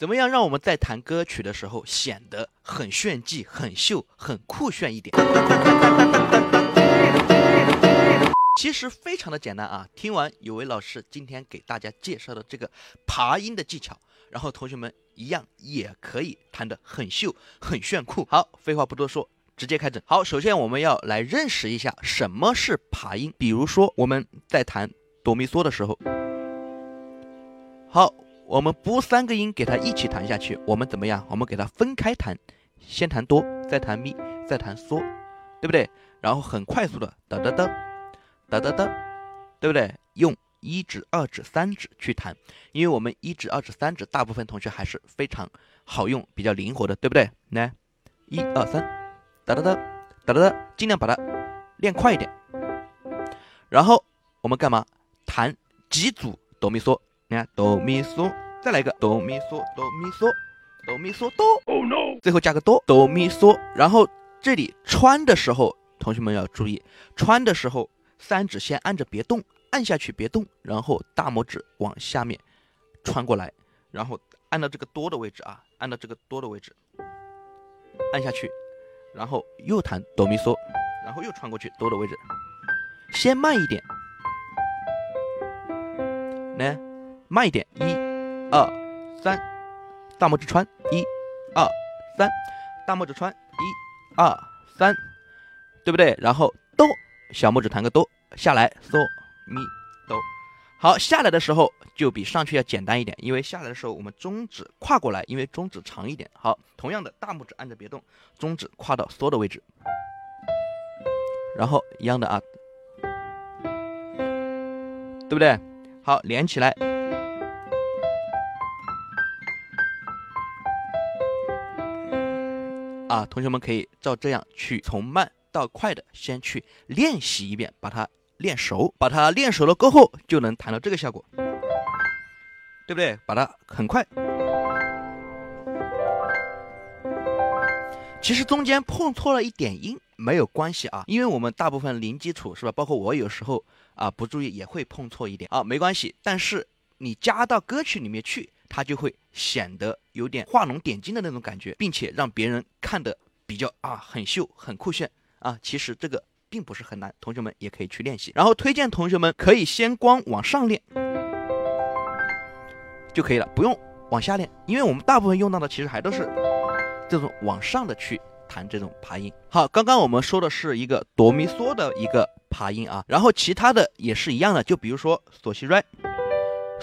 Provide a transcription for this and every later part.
怎么样让我们在弹歌曲的时候显得很炫技、很秀、很酷炫一点？其实非常的简单啊！听完有位老师今天给大家介绍的这个爬音的技巧，然后同学们一样也可以弹得很秀、很炫酷。好，废话不多说，直接开整。好，首先我们要来认识一下什么是爬音。比如说我们在弹哆咪嗦的时候，好，我们拨三个音给它一起弹下去。我们怎么样？我们给它分开弹，先弹哆，再弹咪，再弹嗦，对不对？然后很快速的哒哒哒。哒哒哒，对不对？用一指、二指、三指去弹，因为我们一指、二指、三指，大部分同学还是非常好用、比较灵活的，对不对？来，一二三，哒哒哒，哒哒哒，尽量把它练快一点。然后我们干嘛？弹几组哆咪嗦？你看哆咪嗦，再来一个哆咪嗦，哆咪嗦，哆咪嗦哆。Oh no！最后加个哆，哆咪嗦。然后这里穿的时候，同学们要注意，穿的时候。三指先按着别动，按下去别动，然后大拇指往下面穿过来，然后按到这个哆的位置啊，按到这个哆的位置，按下去，然后又弹哆咪嗦，然后又穿过去哆的位置，先慢一点，来慢一点，一、二、三，大拇指穿，一、二、三，大拇指穿，一、二、三，对不对？然后哆。小拇指弹个哆，下来嗦咪哆，好，下来的时候就比上去要简单一点，因为下来的时候我们中指跨过来，因为中指长一点。好，同样的大拇指按着别动，中指跨到嗦的位置，然后一样的啊，对不对？好，连起来啊，同学们可以照这样去从慢。到快的，先去练习一遍，把它练熟，把它练熟了过后，就能弹到这个效果，对不对？把它很快。其实中间碰错了一点音没有关系啊，因为我们大部分零基础是吧？包括我有时候啊不注意也会碰错一点啊，没关系。但是你加到歌曲里面去，它就会显得有点画龙点睛的那种感觉，并且让别人看的比较啊很秀、很酷炫。啊，其实这个并不是很难，同学们也可以去练习。然后推荐同学们可以先光往上练就可以了，不用往下练，因为我们大部分用到的其实还都是这种往上的去弹这种爬音。好，刚刚我们说的是一个哆咪嗦的一个爬音啊，然后其他的也是一样的，就比如说索西瑞，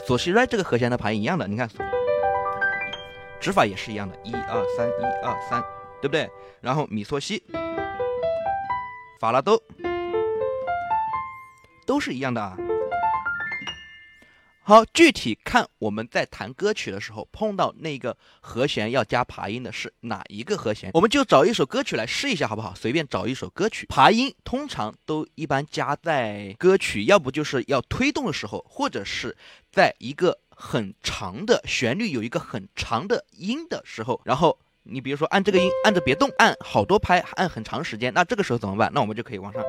索西瑞这个和弦的爬音一样的，你看指法也是一样的，一二三，一二三，对不对？然后米索西。法拉都都是一样的啊。好，具体看我们在弹歌曲的时候碰到那个和弦要加爬音的是哪一个和弦，我们就找一首歌曲来试一下，好不好？随便找一首歌曲，爬音通常都一般加在歌曲，要不就是要推动的时候，或者是在一个很长的旋律有一个很长的音的时候，然后。你比如说按这个音，按着别动，按好多拍，按很长时间，那这个时候怎么办？那我们就可以往上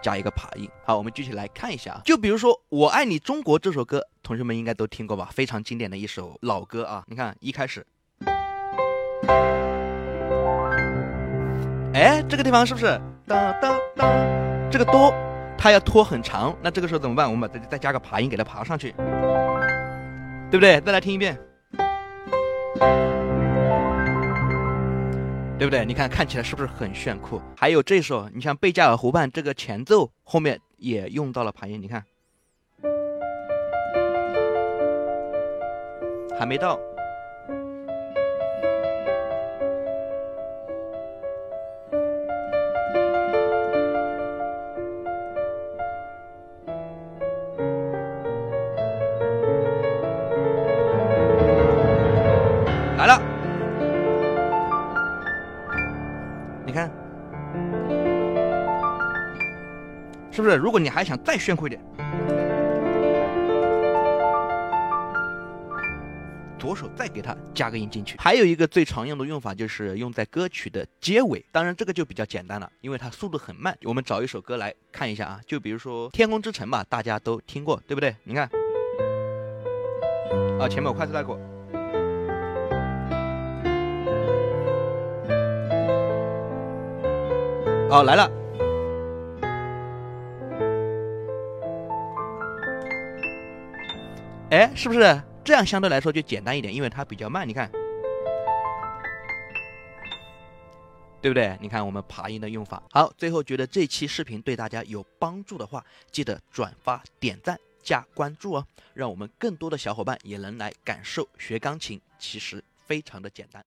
加一个爬音。好，我们具体来看一下啊。就比如说《我爱你中国》这首歌，同学们应该都听过吧？非常经典的一首老歌啊。你看一开始，哎，这个地方是不是哒哒哒？这个哆它要拖很长，那这个时候怎么办？我们把再再加个爬音给它爬上去，对不对？再来听一遍。对不对？你看看起来是不是很炫酷？还有这首，你像贝加尔湖畔这个前奏后面也用到了爬音，你看，还没到。来了，你看是不是？如果你还想再炫酷一点，左手再给它加个音进去。还有一个最常用的用法就是用在歌曲的结尾当然这个就比较简单了因为它速度很慢。我们找一首歌来看一下啊就比如说天空之城吧大家都听过对不对？你看。啊前面我快速带过。好来了。哎是不是？这样相对来说就简单一点？因为它比较慢，你看，对不对？你看我们爬音的用法。好，最后觉得这期视频对大家有帮助的话，记得转发、点赞、加关注哦，让我们更多的小伙伴也能来感受学钢琴，其实非常的简单。